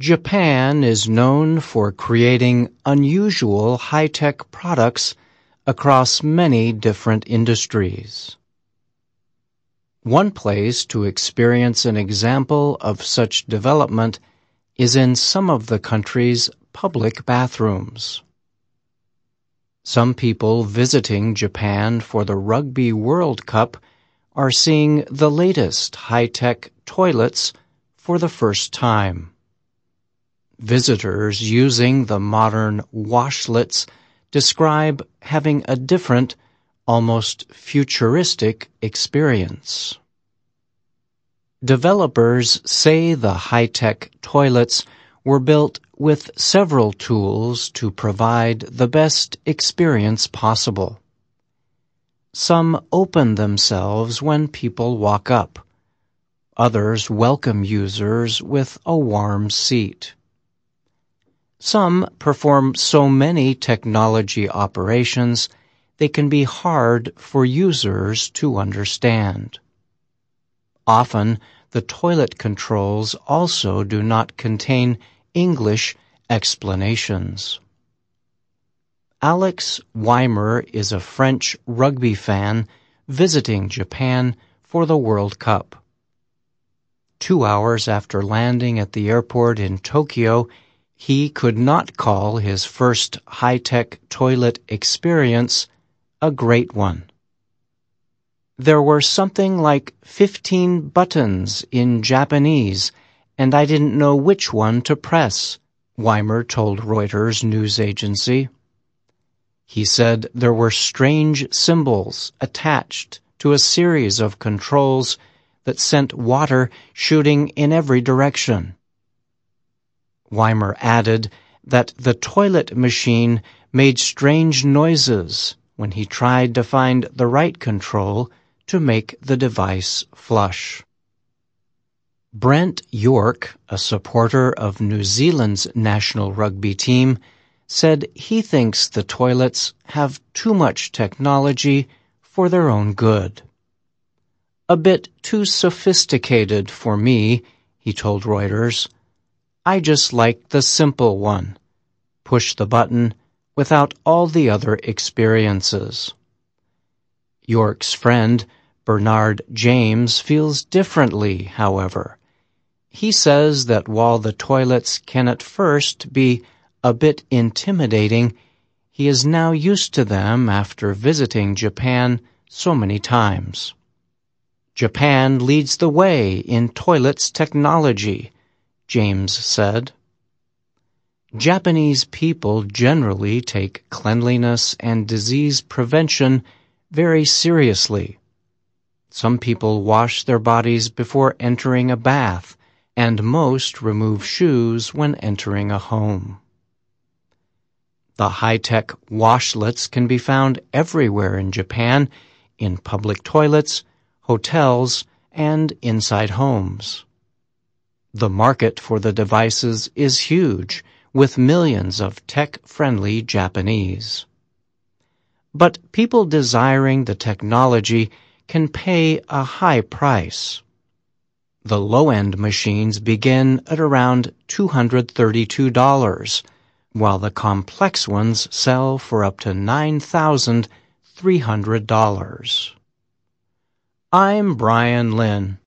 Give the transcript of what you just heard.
Japan is known for creating unusual high-tech products across many different industries. One place to experience an example of such development is in some of the country's public bathrooms. Some people visiting Japan for the Rugby World Cup are seeing the latest high-tech toilets for the first time. Visitors using the modern washlets describe having a different, almost futuristic experience. Developers say the high-tech toilets were built with several tools to provide the best experience possible. Some open themselves when people walk up. Others welcome users with a warm seat. Some perform so many technology operations they can be hard for users to understand. Often, the toilet controls also do not contain English explanations. Alex Weimer is a French rugby fan visiting Japan for the World Cup. Two hours after landing at the airport in Tokyo, he could not call his first high-tech toilet experience a great one. There were something like 15 buttons in Japanese, and I didn't know which one to press, Weimer told Reuters news agency. He said there were strange symbols attached to a series of controls that sent water shooting in every direction. Weimer added that the toilet machine made strange noises when he tried to find the right control to make the device flush. Brent York, a supporter of New Zealand's national rugby team, said he thinks the toilets have too much technology for their own good. A bit too sophisticated for me, he told Reuters. I just like the simple one. Push the button without all the other experiences. York's friend, Bernard James feels differently, however. He says that while the toilets can at first be a bit intimidating, he is now used to them after visiting Japan so many times. Japan leads the way in toilets technology, James said. Japanese people generally take cleanliness and disease prevention very seriously. Some people wash their bodies before entering a bath, and most remove shoes when entering a home. The high-tech washlets can be found everywhere in Japan, in public toilets, hotels, and inside homes. The market for the devices is huge, with millions of tech-friendly Japanese. But people desiring the technology can pay a high price. The low-end machines begin at around $232, while the complex ones sell for up to $9,300. I'm Bryan Lynn.